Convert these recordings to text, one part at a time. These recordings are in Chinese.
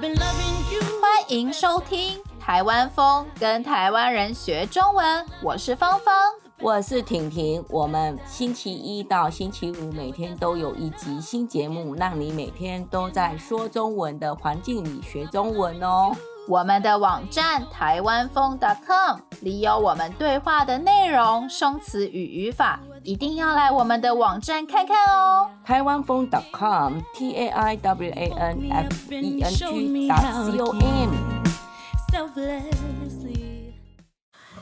欢迎收听台湾风跟台湾人学中文，我是芳芳，我是婷婷。我们星期一到星期五每天都有一集新节目，让你每天都在说中文的环境里学中文哦。我们的网站台湾风 .com 里有我们对话的内容、生词与语法，一定要来我们的网站看看哦。台湾风 .com t a i w a n f e n g c o m。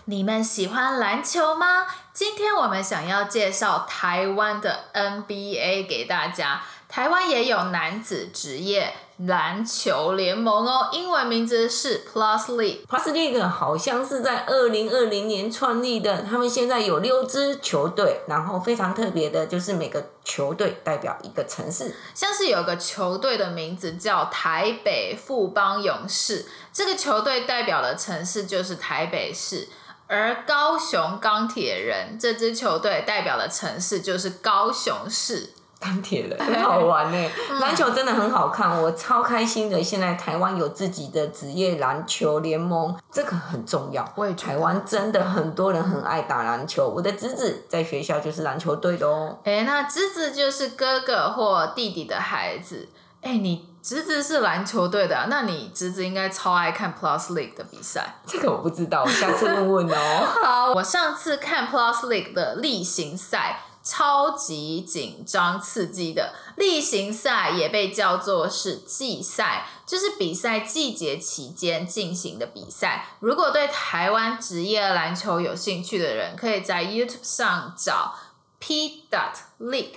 你们喜欢篮球吗？今天我们想要介绍台湾的 NBA 给大家。台湾也有男子职业篮球联盟哦，英文名字是 Plus League。Plus League 好像是在二零二零年创立的，他们现在有六支球队，然后非常特别的就是每个球队代表一个城市，像是有个球队的名字叫台北富邦勇士，这个球队代表的城市就是台北市，而高雄钢铁人这支球队代表的城市就是高雄市。钢铁人很好玩呢，篮球真的很好看，我超开心的。现在台湾有自己的职业篮球联盟，这个很重要。我也台湾真的很多人很爱打篮球，我的侄子在学校就是篮球队的哦。哎，那侄子就是哥哥或弟弟的孩子。哎，你侄子是篮球队的啊，那你侄子应该超爱看 Plus League 的比赛。这个我不知道，我下次问问哦。好，我上次看 Plus League 的例行赛。超级紧张刺激的例行赛也被叫做是季赛，就是比赛季节期间进行的比赛。如果对台湾职业篮球有兴趣的人，可以在 YouTube 上找 P. Dot League。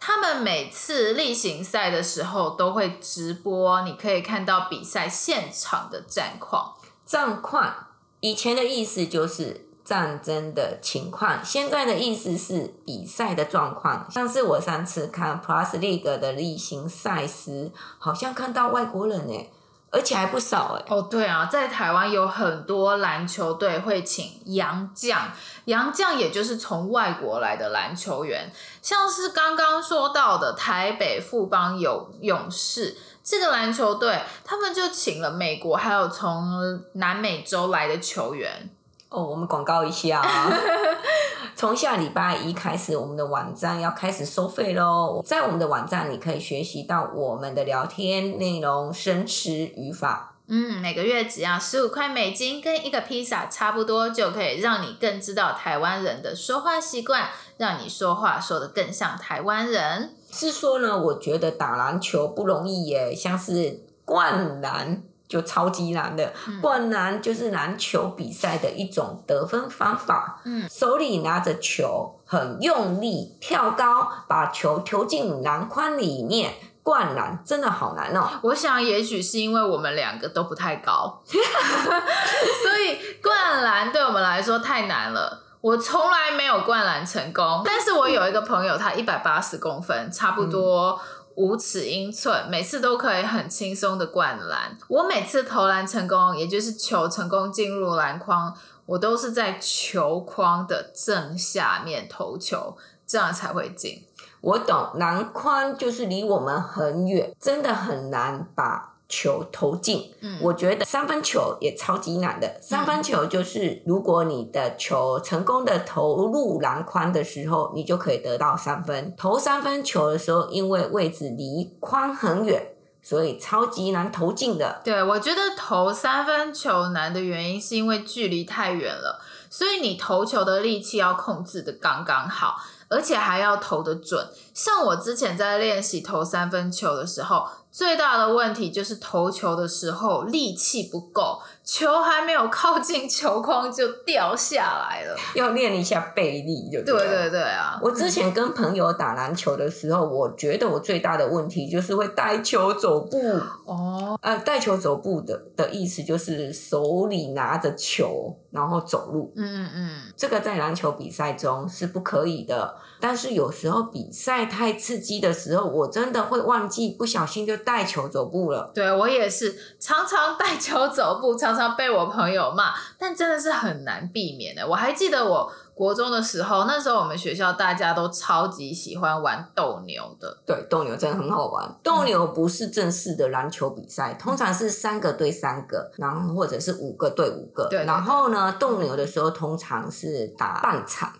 他们每次例行赛的时候都会直播，你可以看到比赛现场的战况。战况以前的意思就是。战争的情况，现在的意思是比赛的状况。像是我上次看 Plus League 的例行赛时，好像看到外国人呢，而且还不少哎。哦，对啊，在台湾有很多篮球队会请洋将，洋将也就是从外国来的篮球员，像是刚刚说到的台北富邦勇勇士这个篮球队，他们就请了美国还有从南美洲来的球员。哦，我们广告一下啊！从下礼拜一开始，我们的网站要开始收费喽。在我们的网站，你可以学习到我们的聊天内容、生词、语法。嗯，每个月只要十五块美金，跟一个披萨差不多，就可以让你更知道台湾人的说话习惯，让你说话说得更像台湾人。是说呢，我觉得打篮球不容易耶，像是灌篮。就超级难的，灌篮就是篮球比赛的一种得分方法。嗯，手里拿着球，很用力跳高，把球投进篮筐里面。灌篮真的好难哦。我想，也许是因为我们两个都不太高，所以灌篮对我们来说太难了。我从来没有灌篮成功，但是我有一个朋友，他一百八十公分，差不多。五尺英寸，每次都可以很轻松的灌篮。我每次投篮成功，也就是球成功进入篮筐，我都是在球框的正下面投球，这样才会进。我懂，篮筐就是离我们很远，真的很难把。球投进，嗯，我觉得三分球也超级难的。三分球就是，如果你的球成功的投入篮筐的时候，你就可以得到三分。投三分球的时候，因为位置离筐很远，所以超级难投进的。对，我觉得投三分球难的原因是因为距离太远了，所以你投球的力气要控制的刚刚好，而且还要投的准。像我之前在练习投三分球的时候。最大的问题就是投球的时候力气不够，球还没有靠近球框就掉下来了。要练一下背力就对，对对对啊！我之前跟朋友打篮球的时候，我觉得我最大的问题就是会带球走步。哦，呃，带球走步的的意思就是手里拿着球，然后走路。嗯嗯嗯，这个在篮球比赛中是不可以的。但是有时候比赛太刺激的时候，我真的会忘记，不小心就。带球走步了。对，我也是，常常带球走步，常常被我朋友骂，但真的是很难避免的。我还记得我国中的时候，那时候我们学校大家都超级喜欢玩斗牛的。对，斗牛真的很好玩。斗牛不是正式的篮球比赛，嗯、通常是三个对三个，然后或者是五个对五个。对，然后呢，斗牛的时候通常是打半场，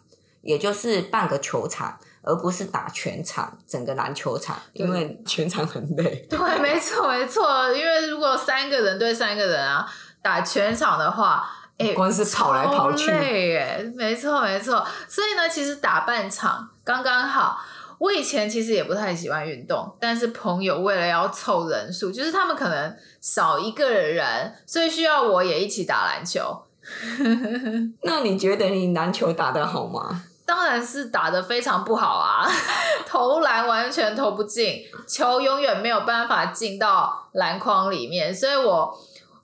也就是半个球场。而不是打全场，整个篮球场，因为全场很累。对，没错，没错。因为如果三个人对三个人啊，打全场的话，哎、欸，光是跑来跑去，累哎，没错，没错。所以呢，其实打半场刚刚好。我以前其实也不太喜欢运动，但是朋友为了要凑人数，就是他们可能少一个人，所以需要我也一起打篮球。那你觉得你篮球打得好吗？当然是打得非常不好啊，投篮完全投不进，球永远没有办法进到篮筐里面。所以我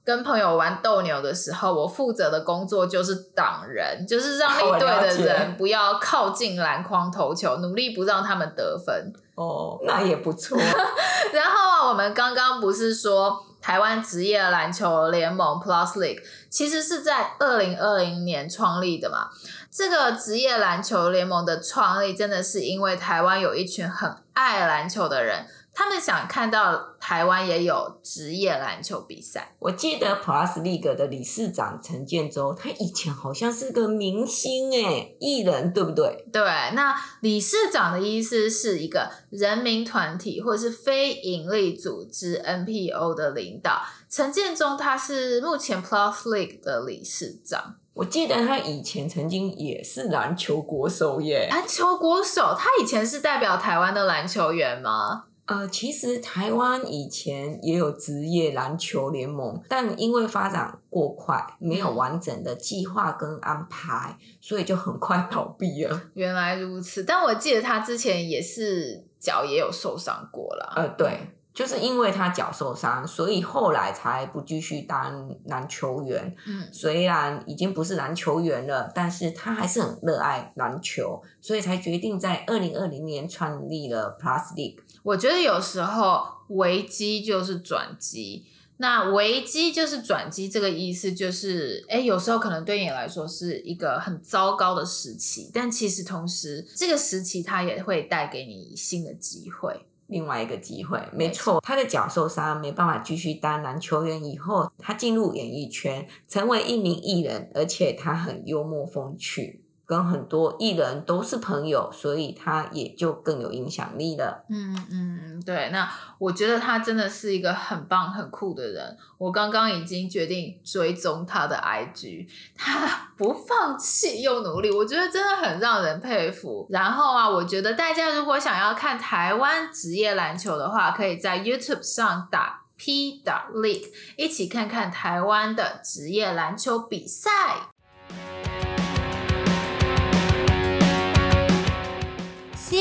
跟朋友玩斗牛的时候，我负责的工作就是挡人，就是让一队的人不要靠近篮筐投球，努力不让他们得分。哦，那也不错。然后啊，我们刚刚不是说台湾职业篮球联盟 Plus League 其实是在二零二零年创立的嘛？这个职业篮球联盟的创立，真的是因为台湾有一群很爱篮球的人，他们想看到台湾也有职业篮球比赛。我记得 Plus League 的理事长陈建州，他以前好像是个明星诶，艺人对不对？对，那理事长的意思是一个人民团体或者是非营利组织 NPO 的领导。陈建中他是目前 Plus League 的理事长。我记得他以前曾经也是篮球国手耶。篮球国手，他以前是代表台湾的篮球员吗？呃，其实台湾以前也有职业篮球联盟，但因为发展过快，没有完整的计划跟安排，嗯、所以就很快倒闭了。原来如此，但我记得他之前也是脚也有受伤过了。呃，对。就是因为他脚受伤，所以后来才不继续当篮球员。嗯，虽然已经不是篮球员了，但是他还是很热爱篮球，所以才决定在二零二零年创立了 Plus League。我觉得有时候危机就是转机，那危机就是转机，这个意思就是，哎，有时候可能对你来说是一个很糟糕的时期，但其实同时这个时期它也会带给你新的机会。另外一个机会，没错，他的脚受伤，没办法继续当篮球员。以后他进入演艺圈，成为一名艺人，而且他很幽默风趣。跟很多艺人都是朋友，所以他也就更有影响力了。嗯嗯，对。那我觉得他真的是一个很棒、很酷的人。我刚刚已经决定追踪他的 IG，他不放弃又努力，我觉得真的很让人佩服。然后啊，我觉得大家如果想要看台湾职业篮球的话，可以在 YouTube 上打 P. League，一起看看台湾的职业篮球比赛。